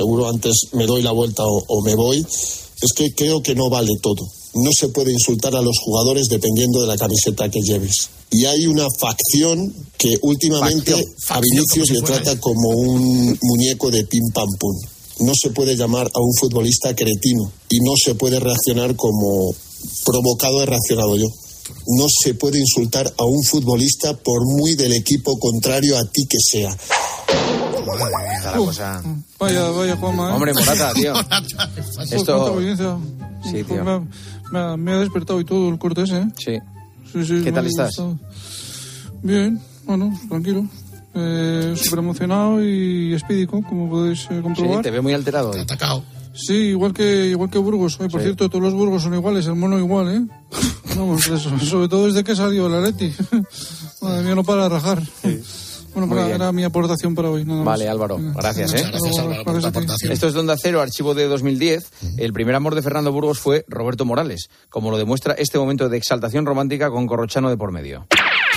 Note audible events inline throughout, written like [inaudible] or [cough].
seguro antes me doy la vuelta o, o me voy, es que creo que no vale todo. No se puede insultar a los jugadores dependiendo de la camiseta que lleves. Y hay una facción que últimamente Facción, a Vinicius le si fuera trata como un muñeco de pim pam pum. No se puede llamar a un futbolista cretino y no se puede reaccionar como provocado he reaccionado yo. No se puede insultar a un futbolista por muy del equipo contrario a ti que sea. Está la cosa. Vaya, vaya, Juanma. ¿eh? Hombre, Morata, [laughs] tío. Esto. Sí, tío. Me ha, me ha- me ha despertado y todo el corte ese, ¿eh? Sí. Sí, sí, ¿Qué tal estás? gustado. Bien, bueno, tranquilo. Eh, Súper emocionado y espídico, como podéis eh, Sí, comprobar. te veo muy alterado hoy. Atacado. Sí, igual que igual que Burgos. Ay, por Sí. cierto, todos los Burgos son iguales, el mono igual, ¿eh? Vamos, eso, [laughs] sobre todo desde que salió el Atleti. [laughs] Madre mía, no para de rajar. Bueno, Muy para- bien. era mi aportación para hoy. Nada más. Vale, Álvaro, gracias, ¿eh? Muchas gracias, Álvaro, por tu Gracias a ti. aportación. Esto es Donde Cero, archivo de 2010. El primer amor de Fernando Burgos fue Roberto Morales, como lo demuestra este momento de exaltación romántica con Corrochano de por medio.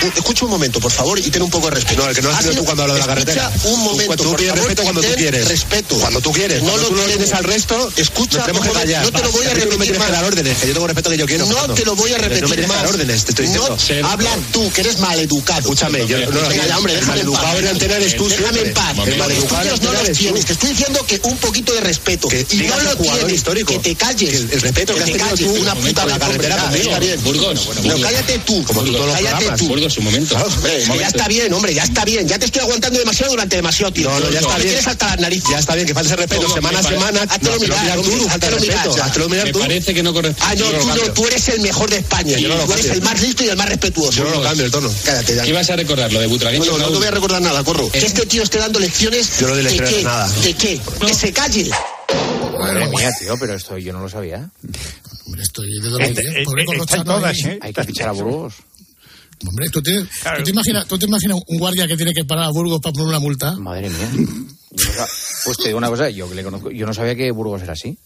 Escucha un momento, por favor, y ten un poco de respeto. No, el que no has sido tú cuando hablo de la carretera. un momento, Tú por pides favor, respeto cuando tú quieres. Respeto. Cuando tú quieres. No cuando lo tú no tienes al resto, Escucha, nos tenemos que por favor, callar. no te lo voy a tú no me repetir dar órdenes, que yo tengo respeto que yo quiero. No te lo voy a repetir No me dar órdenes, te estoy diciendo. No, habla tú, que eres maleducado. Escúchame, yo no ya, hombre, déjame en paz. tú Déjame en paz. Estudios no los tú. tienes. Te estoy diciendo que un poquito de respeto. Que y no lo tienes. histórico. Que te calles. El- respeto que te has tenido tú Una puta la carretera. Está bien. Burgos, cállate tú. Como tú todos los cállate programas. Burgos, un momento. Hombre, Un que ya está bien, hombre, ya está bien. Ya te estoy aguantando demasiado durante demasiado tiempo. No, no, ya está Me bien. tienes hasta las narices. Ya está bien, que falte ese respeto semana a Me semana. No, mirar, mirar tú, mirar. Hazlo mirar Me tú. parece que no corresponde. Ah, no, tú, no, cambio. tú eres el mejor de España. Yo no lo tú eres el más listo y el más respetuoso. Yo no lo cambio el tono. Cállate, ya. ¿Qué ibas a recordar? Lo de Butragueño. No, no, no te voy a recordar nada, corro. Que este tío esté dando lecciones. Yo no doy ¿De lecciones qué? de nada. ¿De qué? Que se calle. Madre mía, tío, pero esto yo no lo sabía. Hombre, estoy de dónde Este- viene. Pobre eh, Corrochano están todas, ahí. ¿eh? Hay que fichar a Burgos. Hombre, ¿tú te, ¿tú, te imaginas, ¿tú te imaginas un guardia que tiene que parar a Burgos para poner una multa? Madre mía. Pues te digo una cosa, yo que le conozco, yo no sabía que Burgos era así.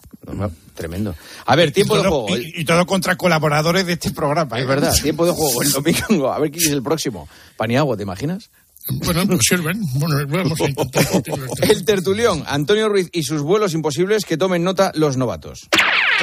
Tremendo. A ver, tiempo de juego. Y, y todo contra colaboradores de este programa. ¿eh? Es verdad, [laughs] tiempo de juego el domingo. A ver quién es el próximo. Paniagua, ¿te imaginas? Bueno, pues sirven. Bueno, vamos a intentar. [laughs] El tertulión, Antonio Ruiz y sus vuelos imposibles que tomen nota los novatos.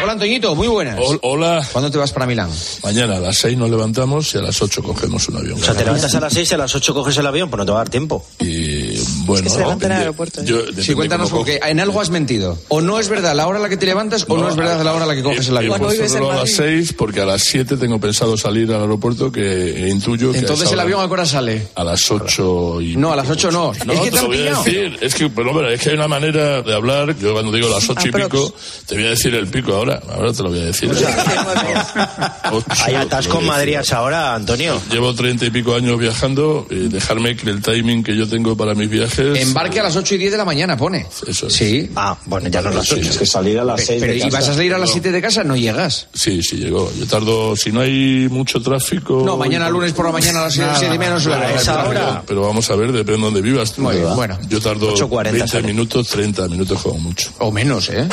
Hola Antoñito, muy buenas. Hol- Hola. ¿Cuándo te vas para Milán? Mañana a las 6 nos levantamos y a las 8 cogemos un avión. O sea, te levantas a las 6 y a las 8 coges el avión, pues no te va a dar tiempo. Y bueno, se levantan en el aeropuerto, ¿eh? yo- Sí, cuéntanos porque en algo has mentido. O no es verdad la hora a la que te levantas o no, es verdad la hora a la que coges el He avión. reloj a las 6 porque a las 7 tengo pensado salir al aeropuerto que intuyo que Entonces el avión a qué hora sale. A las 8 y... No, a las 8 no. No, es que te lo voy a decir. Es que, pero, hombre, es que hay una manera de hablar. Yo cuando digo las 8 y pico, te voy a decir el pico ahora. Ahora te lo voy a decir. Ocho, Hay te atasco lo en voy a Madrid decir. a esa hora, Antonio. Llevo treinta y pico años viajando y dejarme que el timing que yo tengo para mis viajes. Embarque a las 8 y 10 de la mañana, pone. Eso es. Sí. Ah, bueno, ya no las Sí. 8. Es que salir a las Pe- Pero ¿y vas a salir a las 7 de casa? No llegas. Sí, sí, llegó. Yo tardo, si no hay mucho tráfico. No, mañana lunes por la mañana a las 7 y hora. Pero vamos a ver, depende de dónde vivas. tú, Muy bueno. Yo tardo 8:40 20 sale. minutos, 30 minutos como mucho. O menos, ¿eh?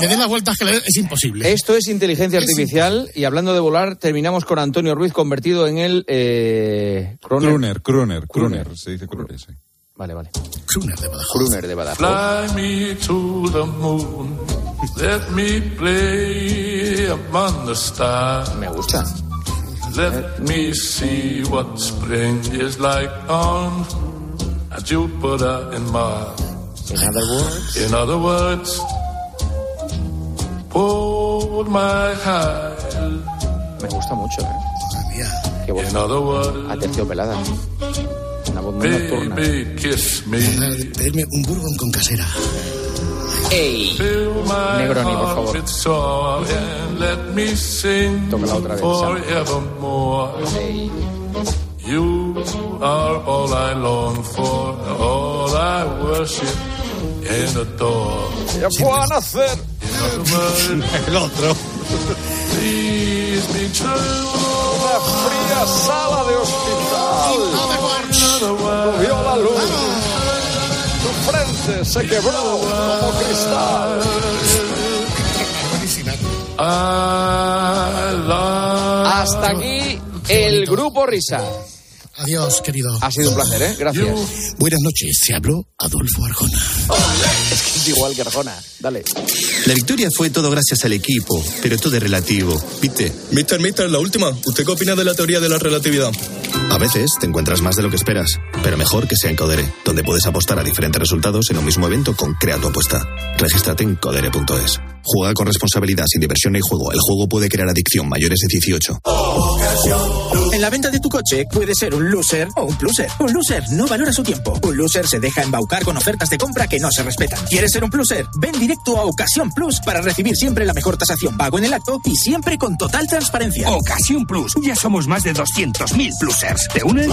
Le den las vueltas que le es imposible. Esto es inteligencia artificial y hablando de volar, terminamos con Antonio Ruiz convertido en el... Eh, Kruner, Kruner. Kruner, se dice Kruner, sí. Vale, vale. Kruner de Badajoz. Kruner de Badajoz. Fly me to the moon, let me play among the stars. Me gusta. Let me see what spring is like on Jupiter and Mars. In other words, In other words, hold my hand. me gusta mucho, ¿eh? Madre mía. Qué voz In other words, aterciopelada. Una voz muy nocturna. baby, kiss me. Pedirme un bourbon con casera. Ey. Negroni, por favor. Tócala otra vez. Ey. You are all I long for, all I worship in and adore. ¡Ya puedo nacer! [laughs] El otro. La fría sala de hospital. Frente se quebró como cristal. Hasta aquí el grupo Risa. Adiós, querido. Ha sido un placer, ¿eh? Gracias. Buenas noches, se habló Adolfo Arjona. Es que es igual que Arjona. Dale. La victoria fue todo gracias al equipo, pero todo es relativo, ¿viste? Mister, mister, la última. ¿Usted qué opina de la teoría de la relatividad? A veces te encuentras más de lo que esperas, pero mejor que sea en Codere, donde puedes apostar a diferentes resultados en un mismo evento con Crea tu apuesta. Regístrate en codere.es. Juega con responsabilidad, sin diversión ni juego. El juego puede crear adicción mayores de 18. En la venta de tu coche puede ser un loser o un pluser. Un loser no valora su tiempo. Un loser se deja embaucar con ofertas de compra que no se respetan. ¿Quieres ser un pluser? Ven directo a Ocasión Plus para recibir siempre la mejor tasación pago en el acto y siempre con total transparencia. Ocasión Plus. Ya somos más de 200.000 ¿Te unes?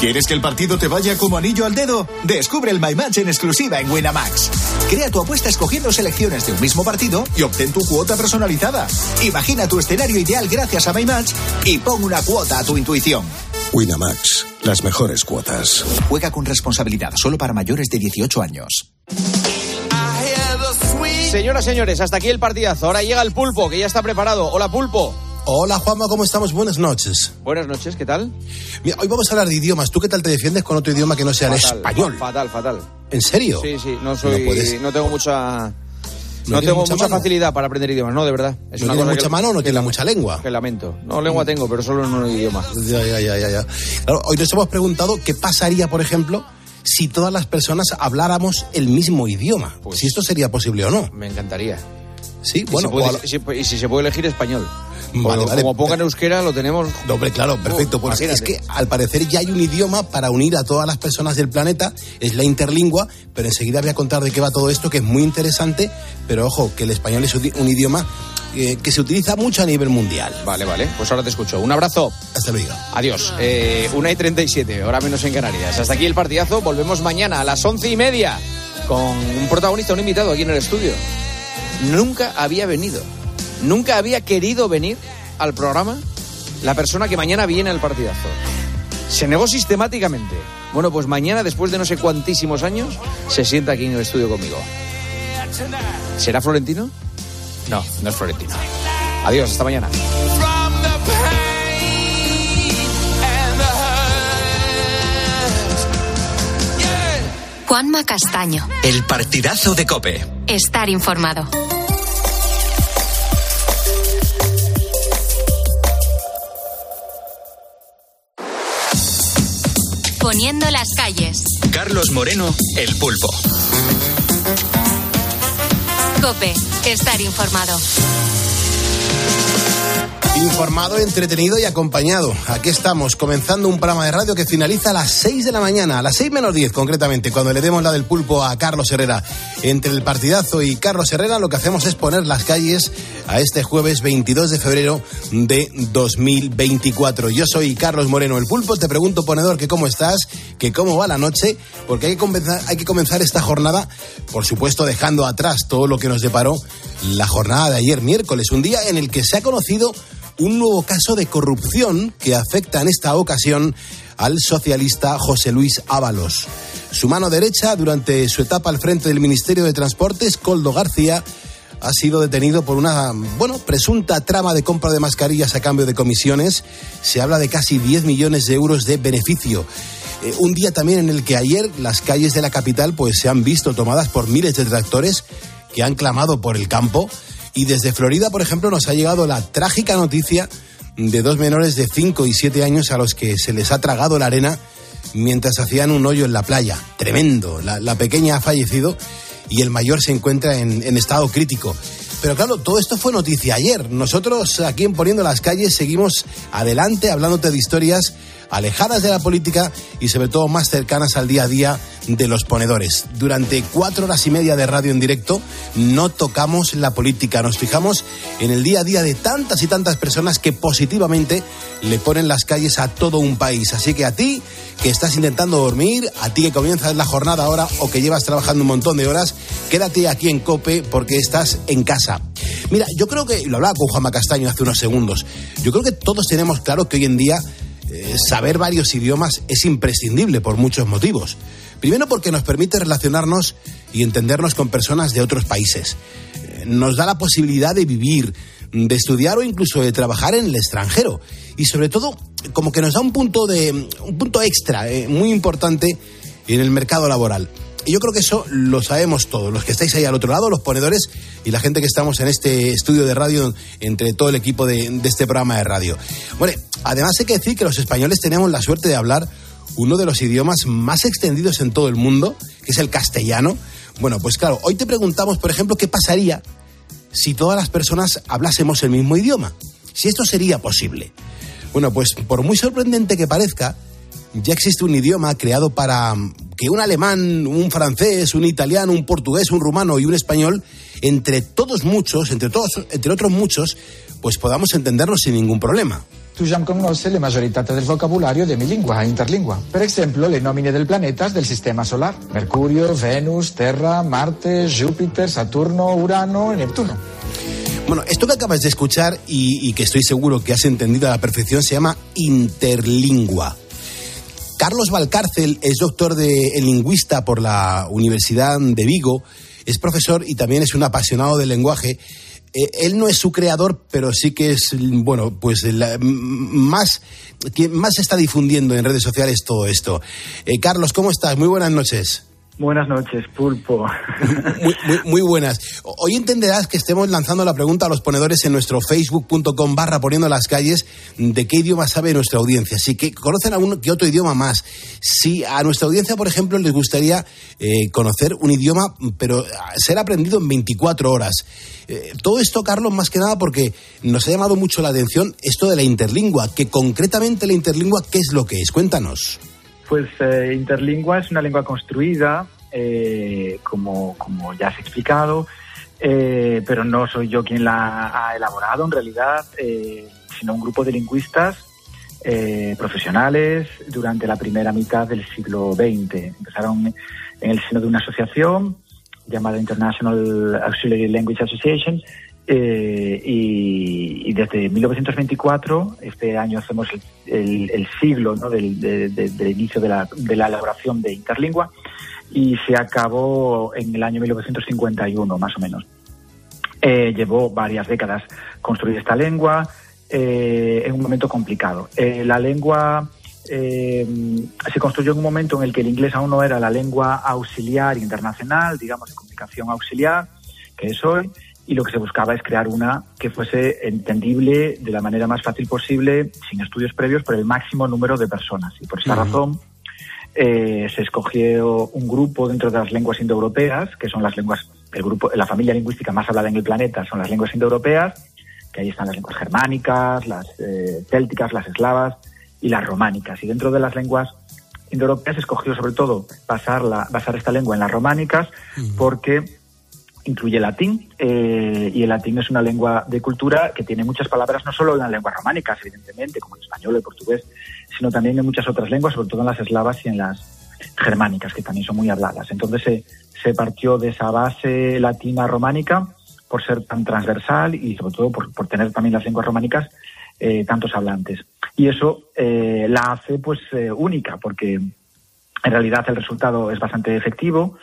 ¿Quieres que el partido te vaya como anillo al dedo? Descubre el My Match en exclusiva en Winamax. Crea tu apuesta escogiendo selecciones de un mismo partido y obtén tu cuota personalizada. Imagina tu escenario ideal gracias a My Match y pon una cuota a tu intuición. Winamax, las mejores cuotas. Juega con responsabilidad solo para mayores de 18 años. Señoras, señores, hasta aquí el partidazo. Ahora llega el pulpo, que ya está preparado. Hola, pulpo. Hola Juanma, ¿cómo estamos? Buenas noches. Buenas noches, ¿qué tal? Mira, hoy vamos a hablar de idiomas. ¿Tú qué tal te defiendes con otro idioma que no sea el español? Fatal, fatal. ¿En serio? Sí, sí, no soy. No puedes. No tengo mucha. No, tengo mucha facilidad para aprender idiomas, no, de verdad. Es ¿No una cosa mucha que- mano o no tienes mucha lengua? Que lamento. No, lengua tengo, pero solo en un idioma. Ya, ya, ya, ya, ya. Claro, hoy nos hemos preguntado qué pasaría, por ejemplo, si todas las personas habláramos el mismo idioma. si esto sería posible o no. Me encantaría. Sí, Y bueno, si puede- si- y si se puede elegir español. Vale, vale. como pongan euskera, lo tenemos. Hombre, claro, perfecto. Pues es que al parecer ya hay un idioma para unir a todas las personas del planeta, es la interlingua, pero enseguida voy a contar de qué va todo esto, que es muy interesante, pero ojo, que el español es un idioma eh, que se utiliza mucho a nivel mundial. Vale, vale. Pues ahora te escucho. Un abrazo. Hasta luego. Adiós. Eh, una y 37, hora menos en Canarias. Hasta aquí el partidazo. Volvemos mañana a las once y media con un protagonista, un invitado aquí en el estudio. Nunca había venido, nunca había querido venir al programa la persona que mañana viene al partidazo. Se negó sistemáticamente. Bueno, pues mañana, después de no sé cuantísimos años, se sienta aquí en el estudio conmigo. ¿Será Florentino? No, no es Florentino. Adiós, hasta mañana. Juanma Castaño. El partidazo de Cope. Estar informado. Poniendo las calles. Carlos Moreno, el pulpo. Cope. Estar informado. Informado, entretenido y acompañado. Aquí estamos, comenzando un programa de radio que finaliza a las 6 de la mañana, a las 6 menos 10 concretamente, cuando le demos la del pulpo a Carlos Herrera. Entre el partidazo y Carlos Herrera lo que hacemos es poner las calles a este jueves 22 de febrero de 2024. Yo soy Carlos Moreno, el pulpo. Te pregunto, ponedor, que cómo estás, que cómo va la noche, porque hay que comenzar, hay que comenzar esta jornada, por supuesto, dejando atrás todo lo que nos deparó la jornada de ayer miércoles, un día en el que se ha conocido un nuevo caso de corrupción que afecta en esta ocasión al socialista José Luis Ábalos. Su mano derecha, durante su etapa al frente del Ministerio de Transportes, Coldo García, ha sido detenido por una, bueno, presunta trama de compra de mascarillas a cambio de comisiones. Se habla de casi 10 millones de euros de beneficio. Eh, un día también en el que ayer las calles de la capital pues se han visto tomadas por miles de tractores que han clamado por el campo. Y desde Florida, por ejemplo, nos ha llegado la trágica noticia de dos menores de 5 y 7 años a los que se les ha tragado la arena mientras hacían un hoyo en la playa. Tremendo. La, pequeña ha fallecido y el mayor se encuentra en, en estado crítico. Pero claro, todo esto fue noticia ayer. Nosotros aquí en Poniendo las Calles seguimos adelante hablándote de historias alejadas de la política y sobre todo más cercanas al día a día de los ponedores. Durante cuatro horas y media de radio en directo no tocamos la política, nos fijamos en el día a día de tantas y tantas personas que positivamente le ponen las calles a todo un país. Así que a ti que estás intentando dormir, a ti que comienzas la jornada ahora o que llevas trabajando un montón de horas, quédate aquí en Cope porque estás en casa. Mira, yo creo que, lo hablaba con Juanma Castaño hace unos segundos, yo creo que todos tenemos claro que hoy en día eh, saber varios idiomas es imprescindible por muchos motivos. Primero porque nos permite relacionarnos y entendernos con personas de otros países. Eh, Nos da la posibilidad de vivir, de estudiar o incluso de trabajar en el extranjero. Y sobre todo, como que nos da un punto, de, un punto extra eh, muy importante en el mercado laboral. Y yo creo que eso lo sabemos todos, los que estáis ahí al otro lado, los ponedores y la gente que estamos en este estudio de radio entre todo el equipo de, de este programa de radio. Bueno, además hay que decir que los españoles tenemos la suerte de hablar uno de los idiomas más extendidos en todo el mundo, que es el castellano. Bueno, pues claro, hoy te preguntamos, por ejemplo, qué pasaría si todas las personas hablásemos el mismo idioma. Si esto sería posible. Bueno, pues por muy sorprendente que parezca, ya existe un idioma creado para que un alemán, un francés, un italiano, un portugués, un rumano y un español, entre todos muchos, entre todos, entre otros muchos, pues podamos entendernos sin ningún problema. Tu già conosci le majorità del vocabolario de mi lingua interlingua. Per esempio, le nomine del planetas del sistema solar. Mercurio, Venus, Terra, Marte, Júpiter, Saturno, Urano y Neptuno. Bueno, esto que acabas de escuchar y, y que estoy seguro que has entendido a la perfección se llama interlingua. Carlos Valcárcel es doctor de, en lingüista por la Universidad de Vigo, es profesor y también es un apasionado del lenguaje. Eh, él no es su creador, pero sí que es, bueno, pues la, más, quien más está difundiendo en redes sociales todo esto. Eh, Carlos, ¿cómo estás? Muy buenas noches. Buenas noches, Pulpo. [laughs] Muy, muy- muy buenas. Hoy entenderás que estemos lanzando la pregunta a los ponedores en nuestro facebook.com barra poniendo las calles de qué idioma sabe nuestra audiencia. Si que conocen algún que otro idioma más. Si a nuestra audiencia, por ejemplo, les gustaría eh, conocer un idioma, pero ser aprendido en 24 horas. Eh, todo esto, Carlos, más que nada porque nos ha llamado mucho la atención esto de la interlingua, que concretamente la interlingua, ¿qué es lo que es? Cuéntanos. Pues eh, Interlingua es una lengua construida, eh, como, como ya has explicado, eh, pero no soy yo quien la ha elaborado en realidad, eh, sino un grupo de lingüistas profesionales durante la primera mitad del siglo XX. Empezaron en el seno de una asociación llamada International Auxiliary Language Association eh, y, y desde 1924, este año hacemos el, el- el siglo ¿no? del, de- de- del inicio de la, de la elaboración de Interlingua y se acabó en el año 1951 más o menos. Eh, llevó varias décadas construir esta lengua eh, en un momento complicado. Eh, la lengua eh, se construyó en un momento en el que el inglés aún no era la lengua auxiliar internacional, digamos, de comunicación auxiliar, que es hoy, y lo que se buscaba es crear una que fuese entendible de la manera más fácil posible, sin estudios previos, por el máximo número de personas. Y por esa Ujú. razón eh, se escogió un grupo dentro de las lenguas indoeuropeas, que son las lenguas, el grupo, la familia lingüística más hablada en el planeta son las lenguas indoeuropeas, que ahí están las lenguas germánicas, las eh, célticas, las eslavas y las románicas. Y dentro de las lenguas indoeuropeas se escogió sobre todo basarla, basar esta lengua en las románicas porque incluye latín eh, y el latín es una lengua de cultura que tiene muchas palabras no solo en las lenguas románicas, evidentemente, como el español, el portugués, sino también en muchas otras lenguas, sobre todo en las eslavas y en las germánicas, que también son muy habladas. Entonces se, se partió de esa base latina románica por ser tan transversal y sobre todo por, por tener también las lenguas románicas eh, tantos hablantes. Y eso eh, la hace pues eh, única, porque en realidad el resultado es bastante efectivo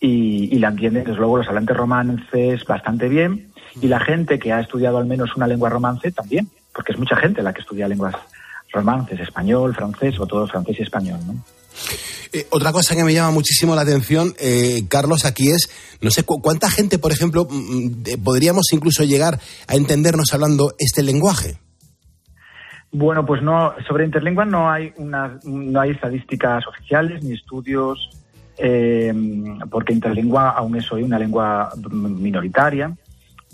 y, y la entienden desde luego los hablantes romances bastante bien y la gente que ha estudiado al menos una lengua romance también, porque es mucha gente la que estudia lenguas romances, español, francés, sobre todo francés y español. ¿no? Eh, otra cosa que me llama muchísimo la atención, eh, Carlos, aquí es, no sé, cu- ¿cuánta gente, por ejemplo, mm, de- podríamos incluso llegar a entendernos hablando este lenguaje? Bueno, pues no, sobre Interlingua no hay una, no hay estadísticas oficiales ni estudios, eh, porque Interlingua aún es hoy una lengua minoritaria.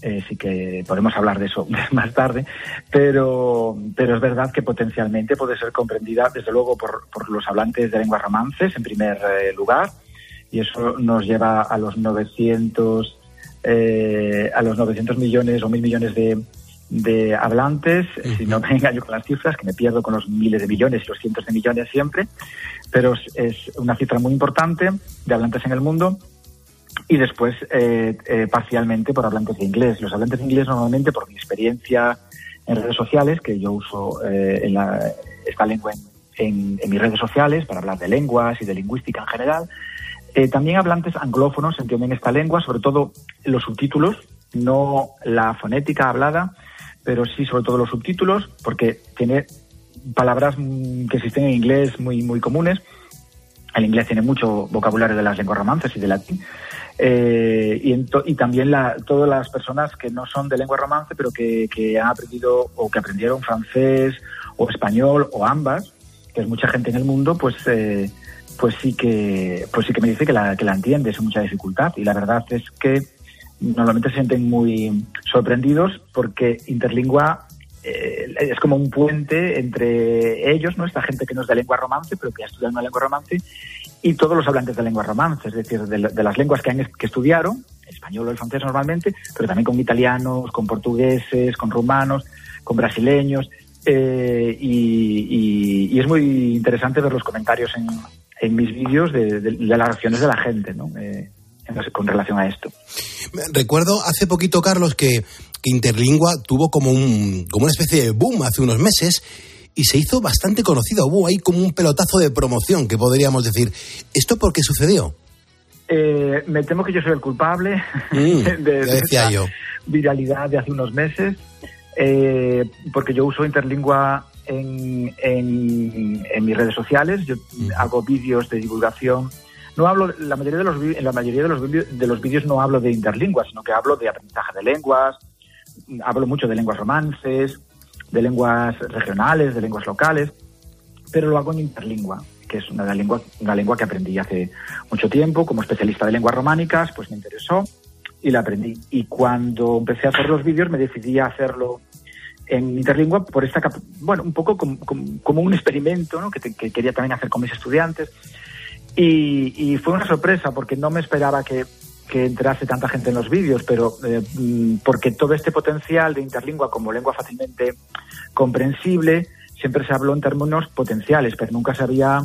Eh, sí que podemos hablar de eso [laughs] más tarde, pero, pero es verdad que potencialmente puede ser comprendida, desde luego, por, por los hablantes de lenguas romances, en primer eh, lugar, y eso nos lleva a los 900, eh, a los 900 millones o mil millones de, de hablantes, si no me engaño con las cifras, que me pierdo con los miles de millones y los cientos de millones siempre, pero es, una cifra muy importante de hablantes en el mundo y después eh, eh, parcialmente por hablantes de inglés. Los hablantes de inglés normalmente por mi experiencia en redes sociales, que yo uso eh, en la- esta lengua en, en- en mis redes sociales para hablar de lenguas y de lingüística en general, eh, también hablantes anglófonos entienden esta lengua, sobre todo los subtítulos, no la fonética hablada, pero sí sobre todo los subtítulos, porque tiene palabras mm, que existen en inglés muy, muy comunes. El inglés tiene mucho vocabulario de las lenguas romances y de latín. Eh, y, ento- y también la, todas las personas que no son de lengua romance, pero que, que han aprendido o que aprendieron francés o español o ambas, que es mucha gente en el mundo, pues eh, pues sí que pues sí que me dice que la, que la entiende sin mucha dificultad. Y la verdad es que normalmente se sienten muy sorprendidos porque Interlingua eh, es como un puente entre ellos, ¿no? Esta gente que no es de lengua romance, pero que ha estudiado una lengua romance, y todos los hablantes de lengua romance, es decir, de, de las lenguas que, han, que estudiaron, español o el francés normalmente, pero también con italianos, con portugueses, con rumanos, con brasileños, eh, y, es muy interesante ver los comentarios en, en mis vídeos de, las reacciones de la gente, ¿no? Eh, con relación a esto. Recuerdo hace poquito, Carlos, que, que Interlingua tuvo como, un, como una especie de boom hace unos meses y se hizo bastante conocido. Hubo ahí como un pelotazo de promoción, que podríamos decir. ¿Esto por qué sucedió? Eh, me temo que yo soy el culpable Mm, [laughs] de, de decía yo. viralidad de hace unos meses, eh, porque yo uso Interlingua en, en, en mis redes sociales, yo hago vídeos de divulgación. No hablo, la mayoría de los en la mayoría de los de los vídeos no hablo de interlingua, sino que hablo de aprendizaje de lenguas, hablo mucho de lenguas romances, de lenguas regionales, de lenguas locales, pero lo hago en interlingua, que es una lengua, una lengua que aprendí hace mucho tiempo. Como especialista de lenguas románicas, pues me interesó y la aprendí. Y cuando empecé a hacer los vídeos, me decidí a hacerlo en interlingua por esta, bueno, un poco como, como- como un experimento ¿no? que, te- que quería también hacer con mis estudiantes. Y, y fue una sorpresa porque no me esperaba que, que entrase tanta gente en los vídeos, pero eh, mm, porque todo este potencial de interlingua como lengua fácilmente comprensible siempre se habló en términos potenciales, pero nunca se había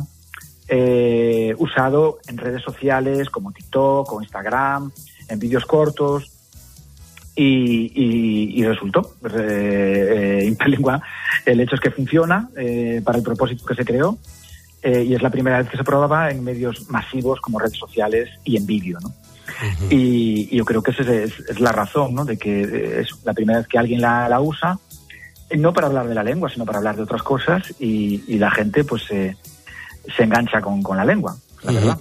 eh, usado en redes sociales como TikTok o Instagram, en vídeos cortos. Y, y- y resultó, eh, [laughs] Interlingua, el hecho es que funciona eh, para el propósito que se creó eh, y es la primera vez que se probaba en medios masivos como redes sociales y en vídeo, ¿no? y, y yo creo que esa es, es la razón, ¿no? De que eh, es la primera vez que alguien la, la usa, eh, no para hablar de la lengua, sino para hablar de otras cosas y, y la gente pues eh, se engancha con, con la lengua, la verdad.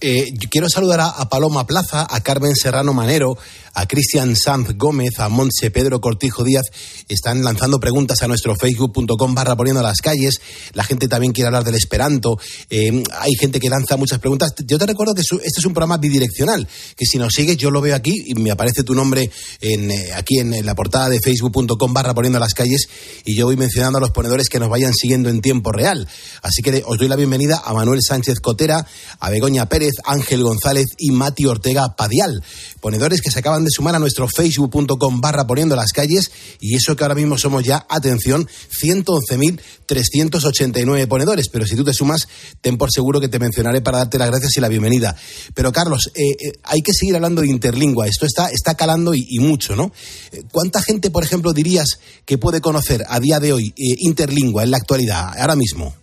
Eh, yo quiero saludar a, a Paloma Plaza, a Carmen Serrano Manero, a Cristian Sanz Gómez, a Montse Pedro Cortijo Díaz. Están lanzando preguntas a nuestro facebook.com barra poniendo las calles. La gente también quiere hablar del esperanto. Eh, hay gente que lanza muchas preguntas. Yo te recuerdo que su- este es un programa bidireccional, que si nos sigues yo lo veo aquí y me aparece tu nombre en, eh, aquí en, la portada de facebook.com barra poniendo las calles y yo voy mencionando a los ponedores que nos vayan siguiendo en tiempo real. Así que os doy la bienvenida a Manuel Sánchez Cotera, a Begoña Pérez, Ángel González y Mati Ortega Padial. Ponedores que se acaban de sumar a nuestro facebook.com barra poniendo las calles y eso que ahora mismo somos ya, atención, 111.389 ponedores. Pero si tú te sumas, ten por seguro que te mencionaré para darte las gracias y la bienvenida. Pero Carlos, eh, eh, hay que seguir hablando de interlingua. Esto está, está calando y, y mucho, ¿no? Eh, ¿Cuánta gente, por ejemplo, dirías que puede conocer a día de hoy eh, interlingua en la actualidad, ahora mismo?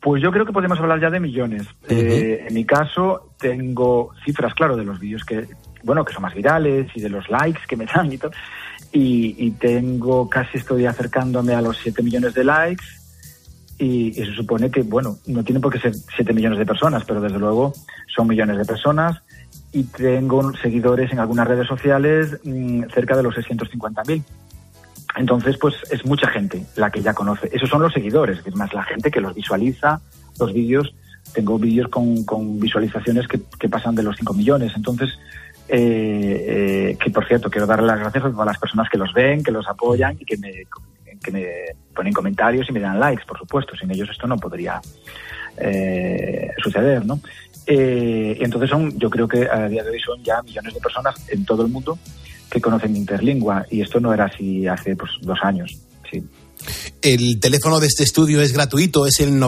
Pues yo creo que podemos hablar ya de millones. Eh, en mi caso tengo cifras, claro, de los vídeos que, bueno, que son más virales y de los likes que me dan y todo. Y, tengo, casi estoy acercándome a los 7 millones de likes. Y, se supone que, bueno, no tienen por qué ser 7 millones de personas, pero desde luego son millones de personas. Y tengo seguidores en algunas redes sociales mm, cerca de los 650.000. Entonces, pues es mucha gente la que ya conoce. Esos son los seguidores, es más la gente que los visualiza, los vídeos. Tengo vídeos con, con visualizaciones que, que pasan de los 5 millones. Entonces, eh, eh, que por cierto, quiero darle las gracias a todas las personas que los ven, que los apoyan y que me, ponen comentarios y me dan likes, por supuesto. Sin ellos esto no podría eh, suceder, ¿no? Y entonces son, yo creo que a día de hoy son ya millones de personas en todo el mundo que conocen Interlingua y esto no era así hace pues, dos años. Sí. El teléfono de este estudio es gratuito, es el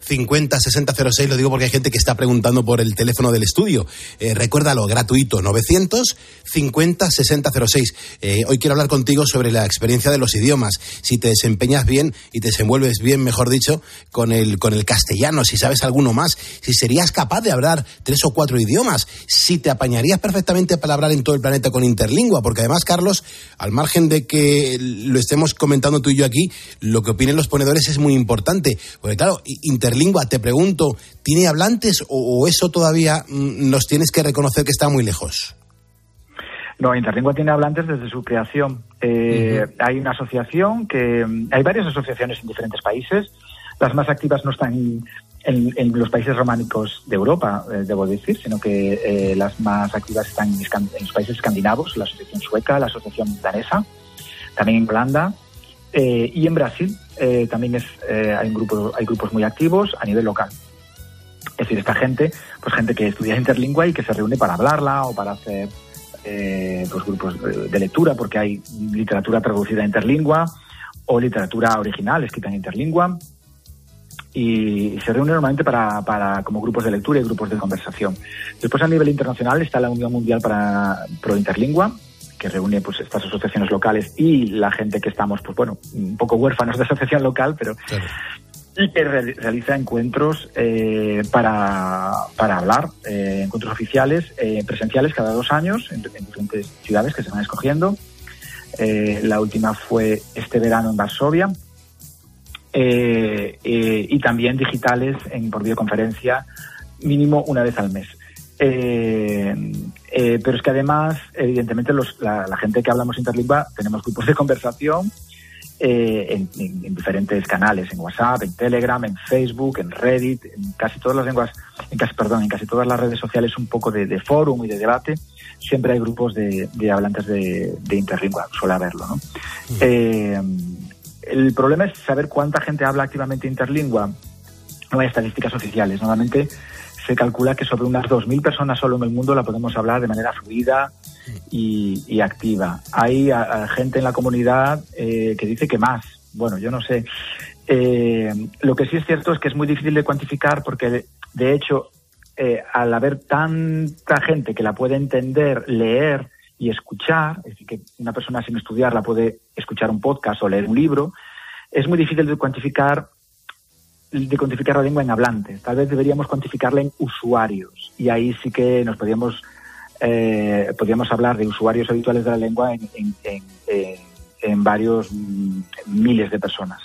50 60 06. Lo digo porque hay gente que está preguntando por el teléfono del estudio. Eh, recuérdalo, gratuito, 900 50 60 06. Eh, hoy quiero hablar contigo sobre la experiencia de los idiomas. Si te desempeñas bien y te desenvuelves bien, mejor dicho, con el, con el castellano, si sabes alguno más, si serías capaz de hablar tres o cuatro idiomas, si te apañarías perfectamente para hablar en todo el planeta con interlingua, porque además, Carlos, al margen de que lo estemos comentando tú y yo aquí, lo que opinen los ponedores es muy importante. Porque claro, i- interlingua, te pregunto, ¿tiene hablantes o, o eso todavía mm, nos tienes que reconocer que está muy lejos? No, Interlingua tiene hablantes desde su creación. Eh, Hay una asociación que. Hay varias asociaciones en diferentes países. Las más activas no están en, en los países románicos de Europa, eh, debo decir, sino que eh, las más activas están en, en los países escandinavos, la asociación sueca, la asociación danesa, también en Holanda eh, y en Brasil. Eh, también es, eh, hay, un grupo, hay grupos muy activos a nivel local. Es decir, esta gente, pues gente que estudia interlingua y que se reúne para hablarla o para hacer eh, pues grupos de, lectura, porque hay literatura traducida a interlingua o literatura original escrita en interlingua. Y se reúnen normalmente para, para como grupos de lectura y grupos de conversación. Después a nivel internacional está la Unión Mundial para Pro Interlingua, que reúne pues estas asociaciones locales y la gente que estamos, pues bueno, un poco huérfanos de asociación local, pero y que re- realiza encuentros eh, para, para hablar, eh, encuentros oficiales, eh, presenciales cada dos años en, en diferentes ciudades que se van escogiendo. La última fue este verano en Varsovia. Y también digitales en, por videoconferencia mínimo una vez al mes. Eh, eh, pero es que además, evidentemente, los- la, la gente que hablamos interlingua tenemos grupos de conversación eh, en, en- en diferentes canales, en WhatsApp, en Telegram, en Facebook, en Reddit, en casi todas las lenguas, en casi, perdón, en casi todas las redes sociales un poco de, de fórum y de debate. Siempre hay grupos de, de hablantes de, de interlingua, suele haberlo, ¿no? Eh, el problema es saber cuánta gente habla activamente interlingua. No hay estadísticas oficiales. Normalmente se calcula que sobre unas 2.000 personas solo en el mundo la podemos hablar de manera fluida y, activa. Hay a- a gente en la comunidad eh, que dice que más. Bueno, yo no sé. Eh, lo que sí es cierto es que es muy difícil de cuantificar porque, de, de hecho, eh, al haber tanta gente que la puede entender, leer y escuchar, es decir, que una persona sin estudiar la puede escuchar un podcast o leer un libro, es muy difícil de cuantificar de cuantificar la lengua en hablantes. Tal vez deberíamos cuantificarla en usuarios. Y ahí sí que nos podríamos, eh, podríamos hablar de usuarios habituales de la lengua en, en, en, en- en varios mm, miles de personas.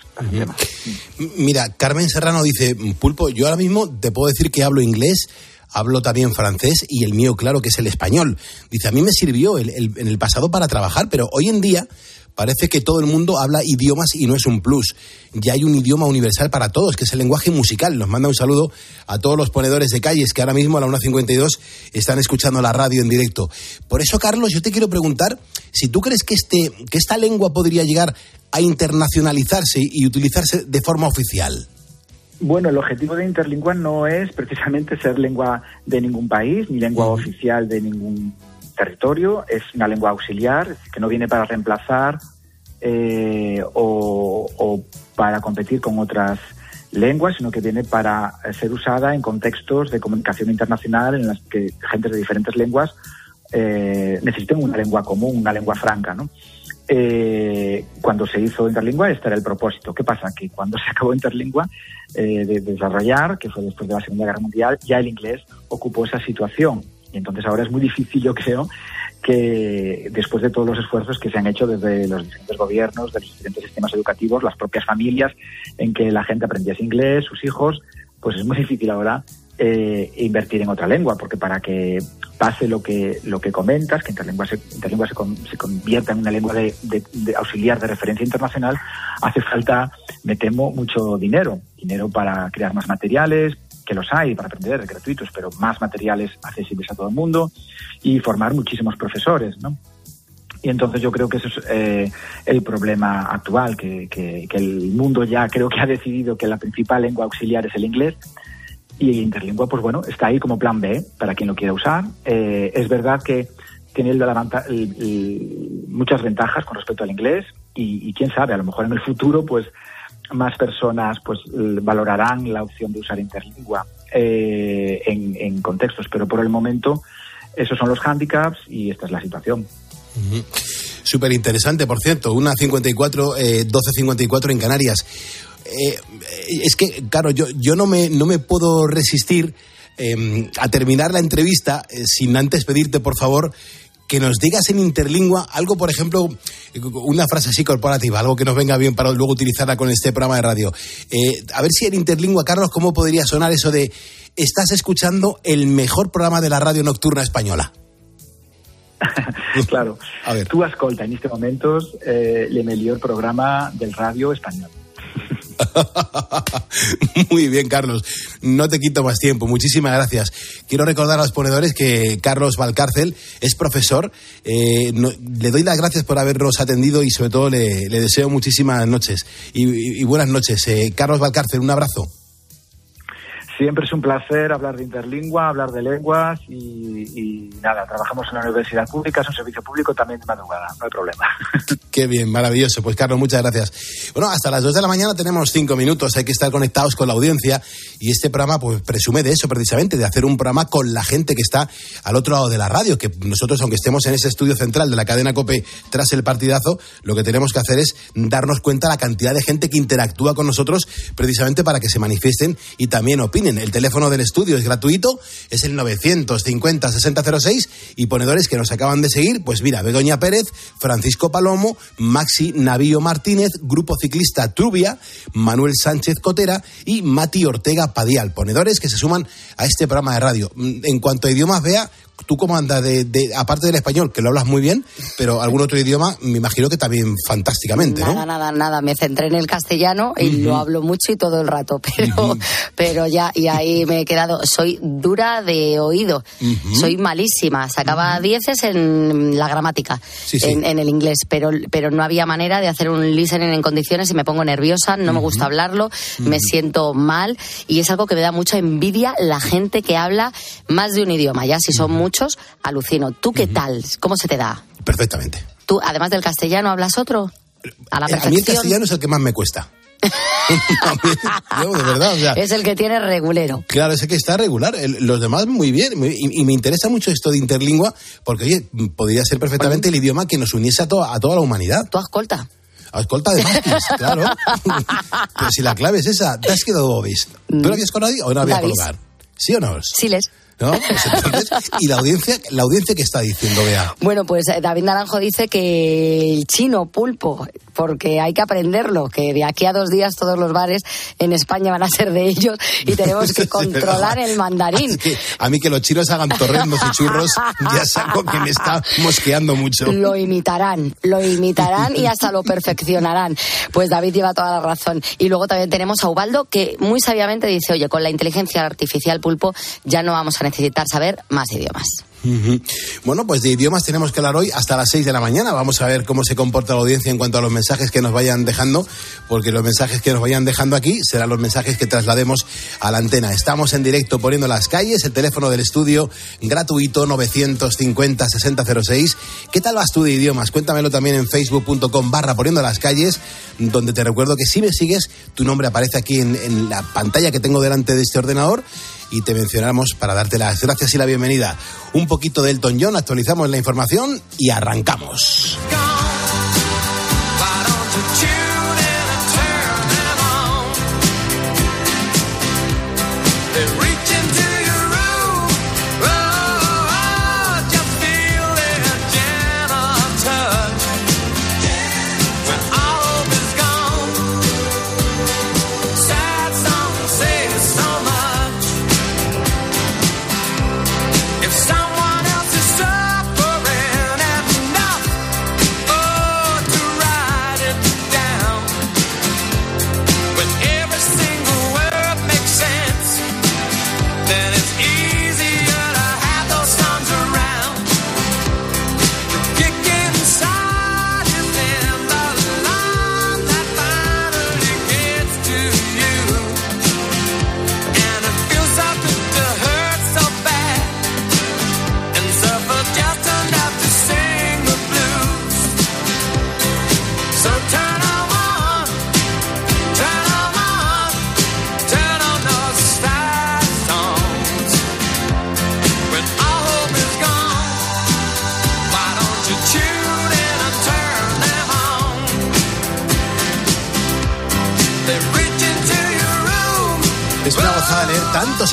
Mira, Carmen Serrano dice, Pulpo, yo ahora mismo te puedo decir que hablo inglés, hablo también francés y el mío, claro, que es el español. Dice, a mí me sirvió el- el- en el pasado para trabajar, pero hoy en día parece que todo el mundo habla idiomas y no es un plus. Ya hay un idioma universal para todos, que es el lenguaje musical. Nos manda un saludo a todos los ponedores de calles que ahora mismo a la 1.52 están escuchando la radio en directo. Por eso, Carlos, yo te quiero preguntar si tú crees que, este, que esta lengua podría llegar a internacionalizarse y utilizarse de forma oficial. Bueno, el objetivo de Interlingua no es precisamente ser lengua de ningún país, ni lengua oficial de ningún territorio. Es una lengua auxiliar, que no viene para reemplazar eh, o, para competir con otras lenguas, sino que viene para ser usada en contextos de comunicación internacional en las que gente de diferentes lenguas eh, necesiten una lengua común, una lengua franca, ¿no? Eh, cuando se hizo Interlingua, este era el propósito. ¿Qué pasa? Que cuando [laughs] se acabó Interlingua eh, de desarrollar, que fue después de la Segunda Guerra Mundial, ya el inglés ocupó esa situación. Y entonces ahora es muy difícil, yo creo, que después de todos los esfuerzos que se han hecho desde los diferentes gobiernos, de los diferentes sistemas educativos, las propias familias, en que la gente aprendiese inglés, sus hijos, pues es muy difícil ahora eh, invertir en otra lengua, porque para que pase lo que lo que comentas, que Interlingua se, Interlingua se, con- se convierta en una lengua de, de- de auxiliar de referencia internacional, hace falta, me temo, mucho dinero. Dinero para crear más materiales, que los hay para aprender gratuitos, pero más materiales accesibles a todo el mundo y formar muchísimos profesores, ¿no? Y entonces yo creo que eso es eh, el problema actual, que, el mundo ya creo que ha decidido que la principal lengua auxiliar es el inglés y el interlingua, pues bueno, está ahí como plan B para quien lo quiera usar. Eh, es verdad que tiene muchas ventajas con respecto al inglés y quién sabe, a lo mejor en el futuro, pues más personas pues valorarán la opción de usar interlingua eh, en, en contextos, pero por el momento esos son los hándicaps y esta es la situación. Súper interesante, por cierto. Una 54, eh, 12.54 en Canarias. Eh, es que, claro, yo, yo no, me, no me puedo resistir eh, a terminar la entrevista eh, sin antes pedirte, por favor, que nos digas en interlingua algo, por ejemplo, una frase así corporativa, algo que nos venga bien para luego utilizarla con este programa de radio. Eh, a ver si en interlingua, Carlos, ¿cómo podría sonar eso de estás escuchando el mejor programa de la radio nocturna española? [laughs] claro, tú ascolta en este momento eh, el mejor programa del radio español. [laughs] Muy bien, Carlos. No te quito más tiempo. Muchísimas gracias. Quiero recordar a los ponedores que Carlos Valcárcel es profesor. Eh, le doy las gracias por habernos atendido y sobre todo le, deseo muchísimas noches y buenas noches. Eh, Carlos Valcárcel, un abrazo. Siempre es un placer hablar de interlingua, hablar de lenguas y, nada, trabajamos en la universidad pública, es un servicio público también de madrugada, no hay problema. [laughs] Qué bien, maravilloso. Pues Carlos, muchas gracias. Bueno, hasta las 2 de la mañana tenemos cinco minutos. Hay que estar conectados con la audiencia y este programa pues presume de eso precisamente, de hacer un programa con la gente que está al otro lado de la radio, que nosotros aunque estemos en ese estudio central de la cadena COPE tras el partidazo, lo que tenemos que hacer es darnos cuenta la cantidad de gente que interactúa con nosotros precisamente para que se manifiesten y también opinen. El teléfono del estudio es gratuito, es el 950-6006 y ponedores que nos acaban de seguir, pues mira, Begoña Pérez, Francisco Palomo, Maxi Navío Martínez, Grupo Ciclista Trubia, Manuel Sánchez Cotera y Mati Ortega Padial, ponedores que se suman a este programa de radio. Mm, En cuanto a idiomas, vea, tú cómo andas, de, de- aparte del español, que lo hablas muy bien, pero algún otro idioma, me imagino que también fantásticamente, ¿no? Nada, nada, nada. Me centré en el castellano y lo hablo mucho y todo el rato, [laughs] pero, pero ya, y ahí me he quedado. Soy dura de oído, Ujú. soy malísima. Sacaba dieces en la gramática, Sí, sí. En, en el inglés, pero, pero no había manera de hacer un listening en condiciones y me pongo nerviosa, no me gusta hablarlo, me siento mal y es algo que me da mucha envidia la gente que habla más de un idioma. Ya si son muchos, alucino. ¿Tú qué tal? ¿Cómo se te da? Perfectamente. ¿Tú, además del castellano, hablas otro? A la Eh, A mí el perfección. castellano es el que más me cuesta. [laughs] Yo, de verdad, o sea, Es el que tiene regulero. Claro, ese que está regular. El- los demás muy bien. Y, y me interesa mucho esto de interlingua, porque oye, podría ser perfectamente el idioma que nos uniese a, to- a toda la humanidad. ¿Tú escolta? A escolta de Matis, [laughs] claro. Pero si la clave es esa, ¿te has quedado Bobis? ¿Tú lo habías conocido o no había Davis. colocar? ¿Sí o no? Sí, les. ¿No? Pues entonces, y la audiencia, la audiencia que está diciendo, vea. Bueno, pues eh, David Naranjo dice que el chino pulpo, porque hay que aprenderlo, que de aquí a dos días todos los bares en España van a ser de ellos y [laughs] tenemos que controlar el mandarín. [laughs] Que a mí que los chinos hagan torrendos y churros, ya es algo que me está mosqueando mucho. Lo imitarán, lo imitarán y hasta lo perfeccionarán. Pues David lleva toda la razón. Y luego también tenemos a Ubaldo que muy sabiamente dice, oye, con la inteligencia artificial pulpo ya no vamos a necesitar saber más idiomas. Bueno, pues de idiomas tenemos que hablar hoy hasta las 6 de la mañana. Vamos a ver cómo se comporta la audiencia en cuanto a los mensajes que nos vayan dejando, porque los mensajes que nos vayan dejando aquí serán los mensajes que traslademos a la antena. Estamos en directo poniendo las calles, el teléfono del estudio gratuito 950-6006. ¿Qué tal vas tú de idiomas? Cuéntamelo también en facebook.com barra poniendo las calles, donde te recuerdo que si me sigues, tu nombre aparece aquí en, en la pantalla que tengo delante de este ordenador y te mencionamos para darte las gracias y la bienvenida. Un poquito de Elton John, actualizamos la información y arrancamos.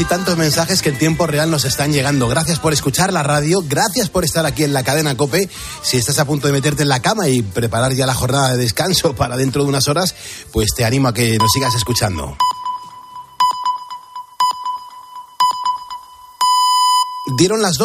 Y tantos mensajes que en tiempo real nos están llegando. Gracias por escuchar la radio, gracias por estar aquí en la cadena Cope. Si estás a punto de meterte en la cama y preparar ya la jornada de descanso [laughs] para dentro de unas horas, pues te animo a que nos sigas escuchando. Dieron las dos.